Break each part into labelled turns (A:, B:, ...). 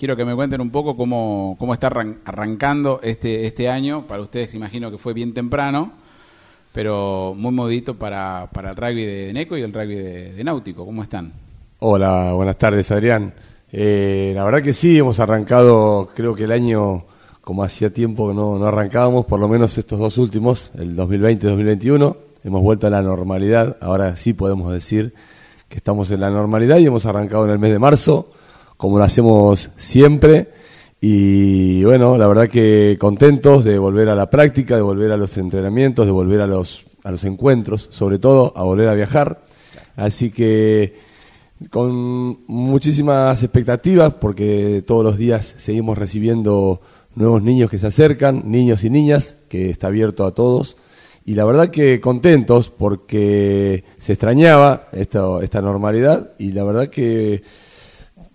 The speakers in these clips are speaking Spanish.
A: quiero que me cuenten un poco cómo, cómo está arrancando este, este año. Para ustedes imagino que fue bien temprano, pero muy movidito para, para el rugby de Neco y el rugby de, Náutico. ¿Cómo están?
B: Hola, buenas tardes Adrián. Eh, la verdad que sí, hemos arrancado, creo que el año, como hacía tiempo que no, no arrancábamos, por lo menos estos dos últimos, el 2020-2021, hemos vuelto a la normalidad. Ahora sí podemos decir que estamos en la normalidad y hemos arrancado en el mes de marzo como lo hacemos siempre. Y bueno, la verdad que contentos de volver a la práctica, de volver a los entrenamientos, de volver a los, a los encuentros, sobre todo a volver a viajar. Así que con muchísimas expectativas, porque todos los días seguimos recibiendo nuevos niños que se acercan, niños y niñas, que está abierto a todos. Y la verdad que contentos porque se extrañaba esta, esta normalidad y la verdad que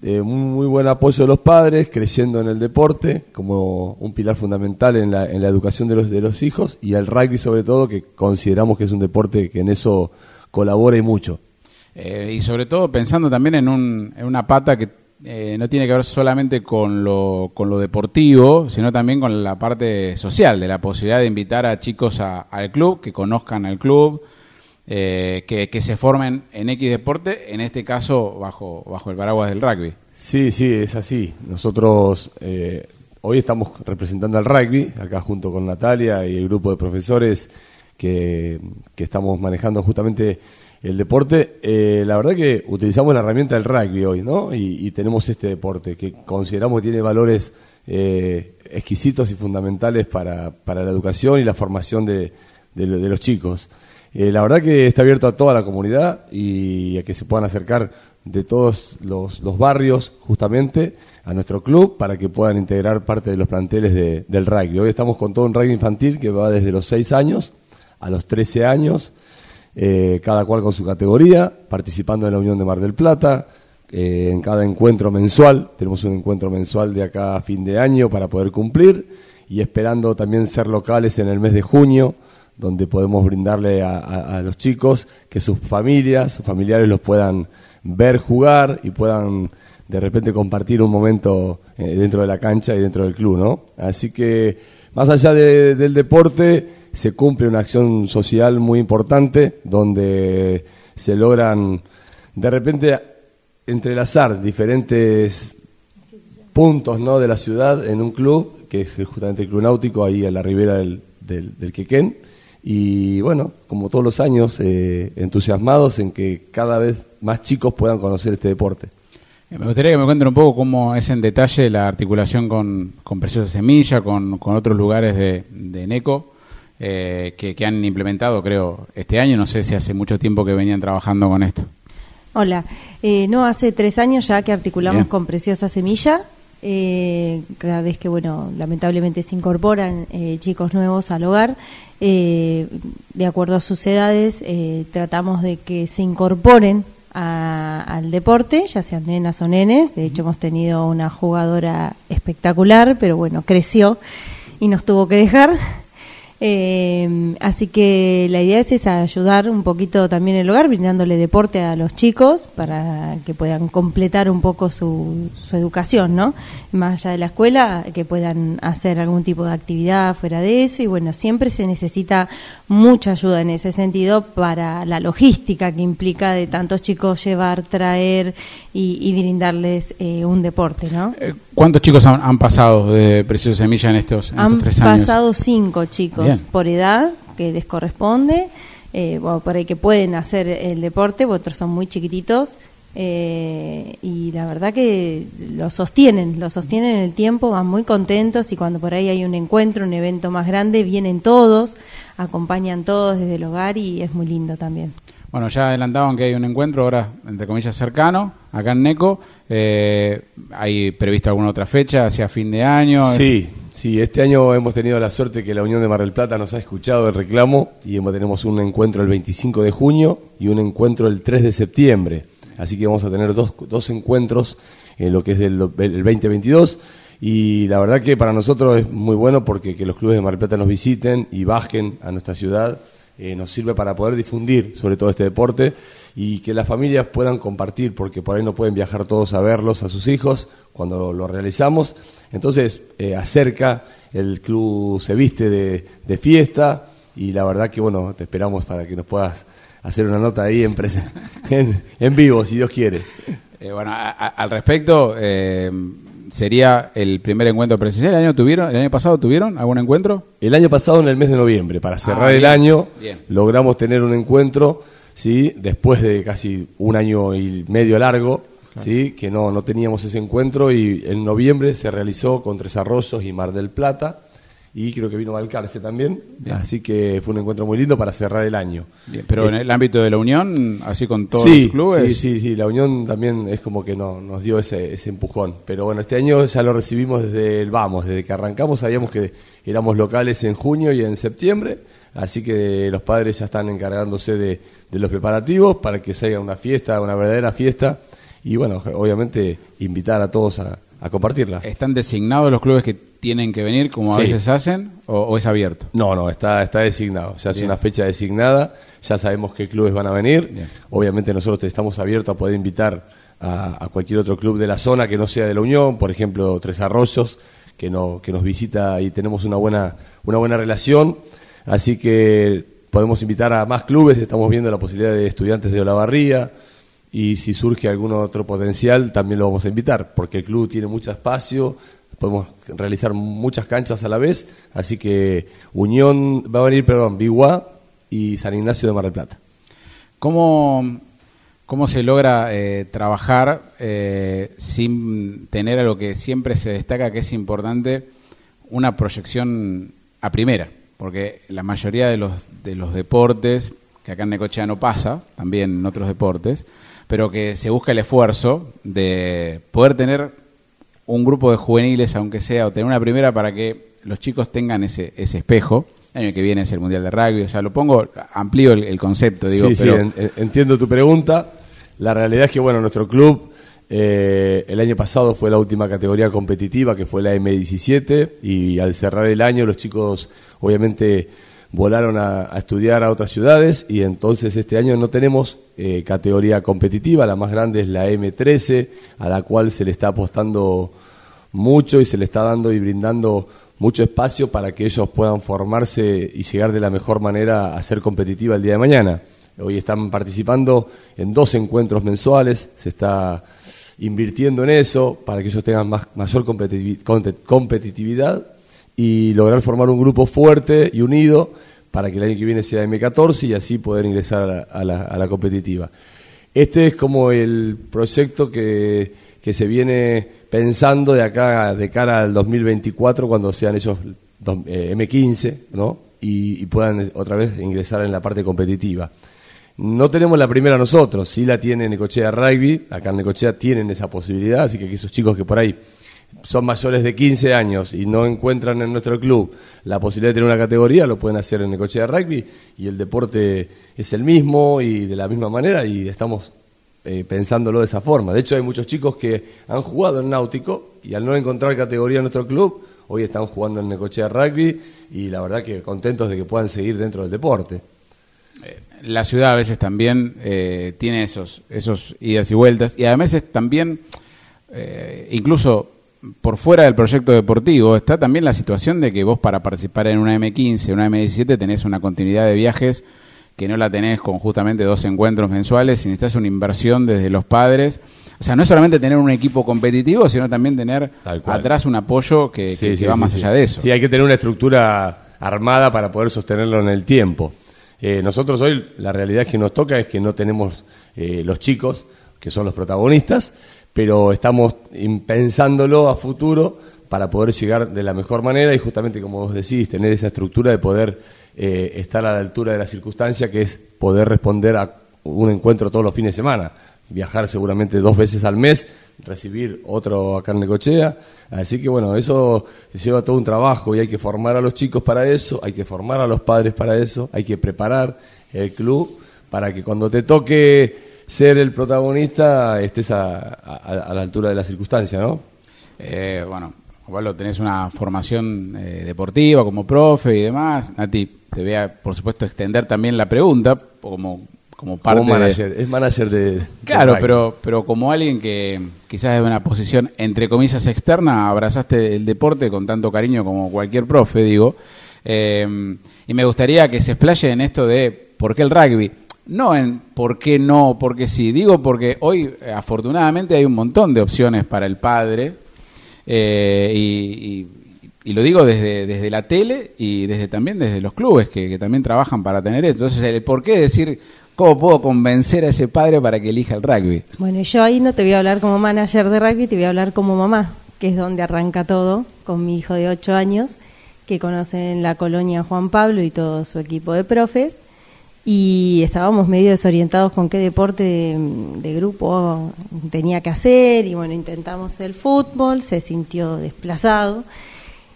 B: eh, un muy buen apoyo de los padres, creciendo en el deporte como un pilar fundamental en la, en la educación de los, de los hijos y el rugby sobre todo, que consideramos que es un deporte que en eso colabora y mucho.
A: Eh, y sobre todo pensando también en, un, en una pata que eh, no tiene que ver solamente con lo, con lo deportivo, sino también con la parte social, de la posibilidad de invitar a chicos al club, que conozcan el club, eh, que, se formen en X deporte, en este caso bajo, bajo el paraguas del rugby.
B: Sí, sí, es así. Nosotros eh, hoy estamos representando al rugby, acá junto con Natalia y el grupo de profesores que, estamos manejando justamente el deporte. Eh, la verdad que utilizamos la herramienta del rugby hoy, ¿no? Y, tenemos este deporte que consideramos que tiene valores exquisitos y fundamentales para, para, la educación y la formación de, de los chicos. Eh, la verdad que está abierto a toda la comunidad y a que se puedan acercar de todos los, barrios justamente a nuestro club para que puedan integrar parte de los planteles del rugby. Hoy estamos con todo un rugby infantil que va desde los 6 años a los 13 años, eh, cada cual con su categoría, participando en la Unión de Mar del Plata, eh, en cada encuentro mensual, tenemos un encuentro mensual de acá a fin de año para poder cumplir y esperando también ser locales en el mes de junio donde podemos brindarle a, los chicos que sus familias, sus familiares los puedan ver jugar y puedan de repente compartir un momento eh, dentro de la cancha y dentro del club, ¿no? Así que más allá del deporte se cumple una acción social muy importante donde se logran de repente entrelazar diferentes puntos ¿no? de la ciudad en un club, que es justamente el Club Náutico, ahí a la ribera del, del Quequén, y bueno, como todos los años, eh, entusiasmados en que cada vez más chicos puedan conocer este deporte.
A: Eh, me gustaría que me cuenten un poco cómo es en detalle la articulación con, con Preciosa Semilla, con, otros lugares de, de NECO eh, que, han implementado, creo, este año. No sé si hace mucho tiempo que venían trabajando con esto.
C: Hola, no, hace tres años ya que articulamos con Preciosa Semilla. cada vez que, bueno, lamentablemente se incorporan chicos nuevos al hogar, eh, de acuerdo a sus edades, eh, tratamos de que se incorporen al deporte, ya sean nenas o nenes. De hecho, hemos tenido una jugadora espectacular, pero bueno, creció y nos tuvo que dejar. Eh, así que la idea es esa, ayudar un poquito también el hogar, brindándole deporte a los chicos para que puedan completar un poco su, su educación, ¿no? Más allá de la escuela, que puedan hacer algún tipo de actividad fuera de eso y bueno, siempre se necesita mucha ayuda en ese sentido para la logística que implica de tantos chicos llevar, traer y, brindarles eh, un deporte, ¿no?
A: Eh, ¿Cuántos chicos han, pasado de Precioso Semilla en estos, tres años?
C: Han pasado cinco chicos por edad que les corresponde, eh, por ahí que pueden hacer el deporte, otros son muy chiquititos. Y la verdad que lo sostienen, lo sostienen en el tiempo, van muy contentos y cuando por ahí hay un encuentro, un evento más grande, vienen todos, acompañan todos desde el hogar y es muy lindo también.
A: Bueno, ya adelantaban que hay un encuentro ahora, entre comillas, cercano, acá en NECO. Eh, ¿Hay previsto alguna otra fecha hacia fin de año?
B: Sí, sí, este año hemos tenido la suerte que la Unión de Mar del Plata nos ha escuchado el reclamo y tenemos un encuentro el 25 de junio y un encuentro el 3 de septiembre. Así que vamos a tener dos, dos encuentros en lo que es el, el 2022 y la verdad que para nosotros es muy bueno porque que los clubes de Mar Plata nos visiten y bajen a nuestra ciudad eh, nos sirve para poder difundir sobre todo este deporte y que las familias puedan compartir, porque por ahí no pueden viajar todos a verlos a sus hijos cuando lo, realizamos. Entonces, eh, acerca, el club se viste de, fiesta y la verdad que, bueno, te esperamos para que nos puedas hacer una nota ahí en, en, en vivo, si Dios quiere.
A: Eh, bueno, al respecto, eh, sería el primer encuentro presencial. ¿El año, tuvieron, ¿El año pasado tuvieron algún encuentro?
B: El año pasado, en el mes de noviembre, para cerrar ah, el año, logramos tener un encuentro, ¿sí? después de casi un año y medio largo, ¿sí? que no, no teníamos ese encuentro, y en noviembre se realizó con Tres Arroyos y Mar del Plata y creo que vino Valcarce también. Así que fue un encuentro muy lindo para cerrar el año.
A: pero en el ámbito de la Unión, así con todos los clubes.
B: Sí, sí, sí, la Unión también es como que no, nos dio ese, ese empujón. Pero bueno, este año ya lo recibimos desde el vamos, desde que arrancamos sabíamos que éramos locales en junio y en septiembre. Así que los padres ya están encargándose de, de los preparativos para que se haga una fiesta, una verdadera fiesta. Y bueno, obviamente invitar a todos a, a compartirla.
A: ¿Están designados los clubes que tienen que venir como a veces hacen o, es abierto?
B: No, no, está, está designado. Ya es una fecha designada, ya sabemos qué clubes van a venir. Obviamente nosotros estamos abiertos a poder invitar a, cualquier otro club de la zona que no sea de la Unión, por ejemplo Tres Arroyos, que, no, que nos visita y tenemos una buena, una buena relación. Así que podemos invitar a más clubes, estamos viendo la posibilidad de estudiantes de Olavarría y si surge algún otro potencial también lo vamos a invitar, porque el club tiene mucho espacio, podemos realizar muchas canchas a la vez, así que Unión va a venir, perdón, Biguá y San Ignacio de Mar del Plata.
A: ¿Cómo, cómo se logra eh, trabajar eh, sin tener a lo que siempre se destaca que es importante, una proyección a primera? Porque la mayoría de los, de los deportes, que acá en Necochea no pasa, también en otros deportes, pero que se busca el esfuerzo de poder tener un grupo de juveniles, aunque sea, o tener una primera para que los chicos tengan ese, ese espejo. El año que viene es el Mundial de Rugby, o sea, lo pongo, amplío el, concepto, digo.
B: Sí, pero... sí, entiendo tu pregunta. La realidad es que, bueno, nuestro club eh, el año pasado fue la última categoría competitiva, que fue la M17, y al cerrar el año los chicos, obviamente, volaron a, estudiar a otras ciudades y entonces este año no tenemos eh, categoría competitiva, la más grande es la M13, a la cual se le está apostando mucho y se le está dando y brindando mucho espacio para que ellos puedan formarse y llegar de la mejor manera a ser competitiva el día de mañana. Hoy están participando en dos encuentros mensuales, se está invirtiendo en eso para que ellos tengan mayor competitividad y lograr formar un grupo fuerte y unido para que el año que viene sea M14 y así poder ingresar a la, competitiva. Este es como el proyecto que, que, se viene pensando de acá, de cara al 2024, cuando sean ellos eh, M15, ¿no? Y, y, puedan otra vez ingresar en la parte competitiva. No tenemos la primera nosotros, sí la tiene Necochea Rugby, acá en Necochea tienen esa posibilidad, así que esos chicos que por ahí son mayores de 15 años y no encuentran en nuestro club la posibilidad de tener una categoría, lo pueden hacer en el coche de rugby y el deporte es el mismo y de la misma manera y estamos eh, pensándolo de esa forma. De hecho, hay muchos chicos que han jugado en náutico y al no encontrar categoría en nuestro club, hoy están jugando en Necochea Rugby y la verdad que contentos de que puedan seguir dentro del deporte.
A: Eh, la ciudad a veces también eh, tiene esos, esos idas y vueltas y además también, incluso por fuera del proyecto deportivo, está también la situación de que vos para participar en una M15, una M17, tenés una continuidad de viajes que no la tenés con justamente dos encuentros mensuales y necesitas una inversión desde los padres. O sea, no es solamente tener un equipo competitivo, sino también tener atrás un apoyo que, va más allá de eso.
B: Sí, hay que tener una estructura armada para poder sostenerlo en el tiempo. Eh, nosotros hoy la realidad que nos toca es que no tenemos eh, los chicos, que son los protagonistas, pero estamos pensándolo a futuro para poder llegar de la mejor manera y justamente como vos decís, tener esa estructura de poder eh, estar a la altura de la circunstancia, que es poder responder a un encuentro todos los fines de semana, viajar seguramente dos veces al mes, recibir otro acá en cochea así que bueno, eso lleva todo un trabajo y hay que formar a los chicos para eso, hay que formar a los padres para eso, hay que preparar el club para que cuando te toque ser el protagonista estés a, la altura de la circunstancia, ¿no?
A: Eh, bueno, Pablo, tenés una formación eh, deportiva como profe y demás. Nati, te voy a, por supuesto, extender también la pregunta como, como parte
B: como manager. Es manager de...
A: Claro, pero, pero como alguien que quizás de una posición, entre comillas, externa, abrazaste el deporte con tanto cariño como cualquier profe, digo. Eh, y me gustaría que se explaye en esto de por qué el rugby. No en por qué no, porque sí. Digo porque hoy, eh, afortunadamente, hay un montón de opciones para el padre eh, y, lo digo desde, desde la tele y desde también desde los clubes que, también trabajan para tener esto. Entonces, el por qué decir cómo puedo convencer a ese padre para que elija el rugby.
C: Bueno, yo ahí no te voy a hablar como manager de rugby, te voy a hablar como mamá, que es donde arranca todo, con mi hijo de 8 años, que conoce en la colonia Juan Pablo y todo su equipo de profes y estábamos medio desorientados con qué deporte de, grupo tenía que hacer y bueno, intentamos el fútbol, se sintió desplazado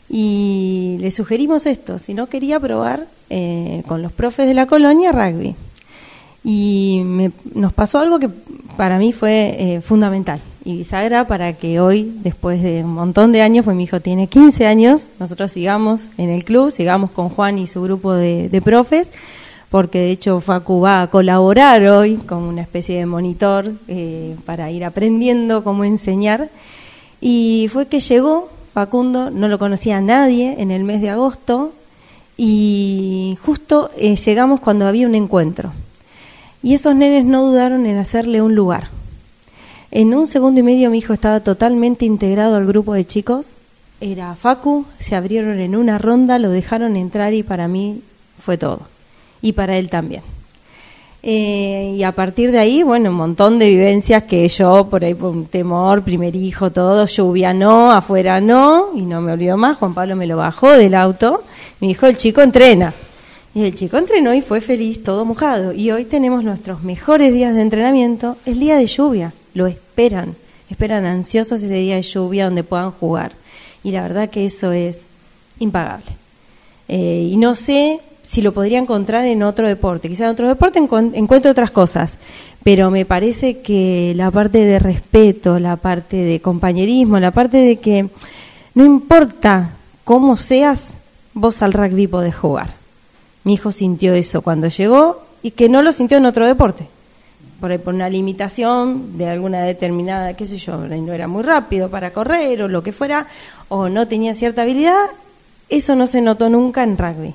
C: y le sugerimos esto, si no quería probar eh, con los profes de la colonia rugby. Y nos pasó algo que para mí fue eh, fundamental y bisagra para que hoy, después de un montón de años, pues mi hijo tiene 15 años, nosotros sigamos en el club, sigamos con Juan y su grupo de, de profes porque de hecho Facu va a colaborar hoy con una especie de monitor eh, para ir aprendiendo cómo enseñar. Y fue que llegó Facundo, no lo conocía nadie en el mes de agosto, y justo eh, llegamos cuando había un encuentro. Y esos nenes no dudaron en hacerle un lugar. En un segundo y medio mi hijo estaba totalmente integrado al grupo de chicos. Era Facu, se abrieron en una ronda, lo dejaron entrar y para mí fue todo y para él también. Eh, y a partir de ahí, bueno, un montón de vivencias que yo, por ahí, por un temor, primer hijo, todo, lluvia no, afuera no, y no me olvido más, Juan Pablo me lo bajó del auto, me dijo, el chico entrena. Y el chico entrenó y fue feliz, todo mojado. Y hoy tenemos nuestros mejores días de entrenamiento, el día de lluvia, lo esperan, esperan ansiosos ese día de lluvia donde puedan jugar. Y la verdad que eso es impagable. Eh, y no sé si lo podría encontrar en otro deporte. Quizá en otro deporte encuentre otras cosas, pero me parece que la parte de respeto, la parte de compañerismo, la parte de que no importa cómo seas, vos al rugby podés jugar. Mi hijo sintió eso cuando llegó y que no lo sintió en otro deporte. Por, por una limitación de alguna determinada, qué sé yo, no era muy rápido para correr o lo que fuera, o no tenía cierta habilidad, eso no se notó nunca en rugby.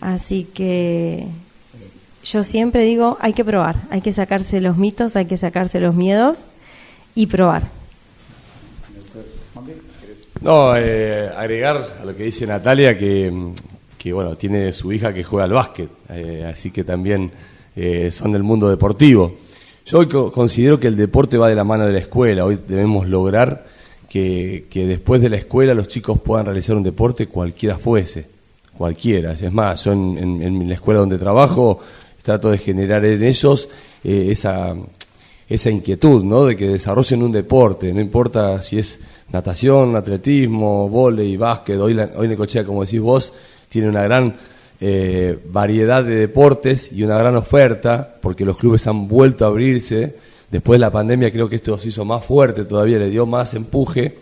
C: Así que yo siempre digo, hay que probar, hay que sacarse los mitos, hay que sacarse los miedos y probar.
B: No, eh, agregar a lo que dice Natalia que, bueno, tiene su hija que juega al básquet, eh, así que también eh, son del mundo deportivo. Yo considero que el deporte va de la mano de la escuela, hoy debemos lograr que, que después de la escuela los chicos puedan realizar un deporte cualquiera fuese cualquiera. Es más, yo en, la escuela donde trabajo trato de generar en ellos eh, esa, esa inquietud, ¿no? De que desarrollen un deporte, no importa si es natación, atletismo, volei, básquet, hoy, la, hoy Necochea, como decís vos, tiene una gran eh, variedad de deportes y una gran oferta, porque los clubes han vuelto a abrirse. Después de la pandemia creo que esto se hizo más fuerte, todavía le dio más empuje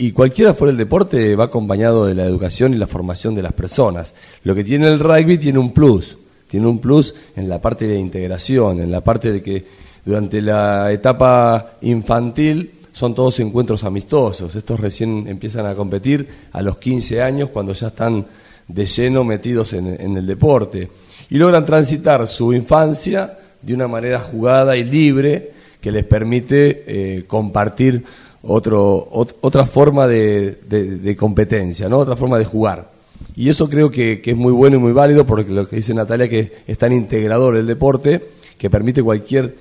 B: y cualquiera fuera el deporte va acompañado de la educación y la formación de las personas. Lo que tiene el rugby tiene un plus, tiene un plus en la parte de integración, en la parte de que durante la etapa infantil son todos encuentros amistosos. Estos recién empiezan a competir a los 15 años cuando ya están de lleno metidos en, el deporte. Y logran transitar su infancia de una manera jugada y libre que les permite eh, compartir otro, otra forma de, competencia, ¿no? otra forma de jugar. Y eso creo que, es muy bueno y muy válido porque lo que dice Natalia que es tan integrador el deporte que permite cualquier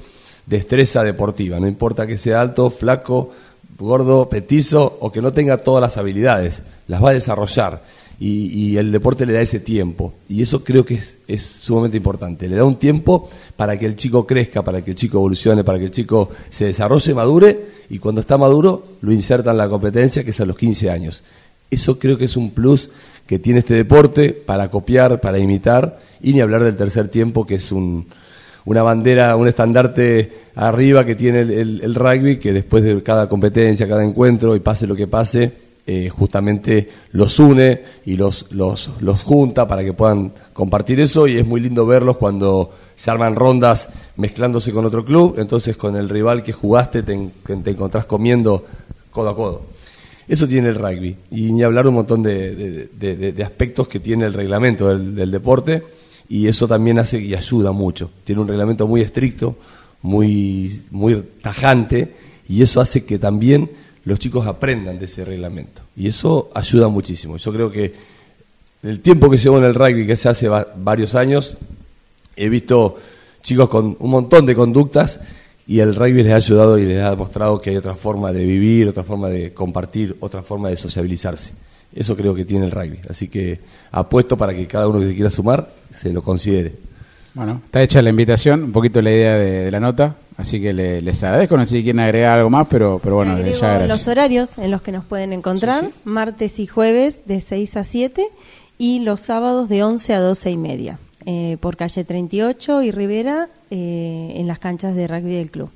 B: destreza deportiva, no importa que sea alto, flaco, gordo, petizo o que no tenga todas las habilidades, las va a desarrollar y, el deporte le da ese tiempo. Y eso creo que es, sumamente importante. Le da un tiempo para que el chico crezca, para que el chico evolucione, para que el chico se desarrolle, madure y cuando está maduro lo inserta en la competencia, que es a los 15 años. Eso creo que es un plus que tiene este deporte para copiar, para imitar y ni hablar del tercer tiempo, que es un, una bandera, un estandarte arriba que tiene el rugby, que después de cada competencia, cada encuentro y pase lo que pase, eh, justamente los une y los, los, los junta para que puedan compartir eso. Y es muy lindo verlos cuando se arman rondas mezclándose con otro club, entonces con el rival que jugaste te, te encontrás comiendo codo a codo. Eso tiene el rugby. Y ni hablar un montón de, de, aspectos que tiene el reglamento del, del, deporte. Y eso también hace y ayuda mucho. Tiene un reglamento muy estricto, muy, muy tajante. Y eso hace que también los chicos aprendan de ese reglamento. Y eso ayuda muchísimo. Yo creo que el tiempo que llevo en el rugby, que se hace varios años, he visto chicos con un montón de conductas y el rugby les ha ayudado y les ha demostrado que hay otra forma de vivir, otra forma de compartir, otra forma de sociabilizarse. Eso creo que tiene el rugby. Así que apuesto para que cada uno que se quiera sumar se lo considere.
A: Bueno, está hecha la invitación, un poquito la idea de la nota. Así que les agradezco, no sé si quieren agregar algo más, pero, pero bueno, ya gracias.
C: Los horarios en los que nos pueden encontrar, martes y jueves de 6 a 7 y los sábados de 11 a 12 y media, eh, por calle 38 y Rivera, eh, en las canchas de rugby del club.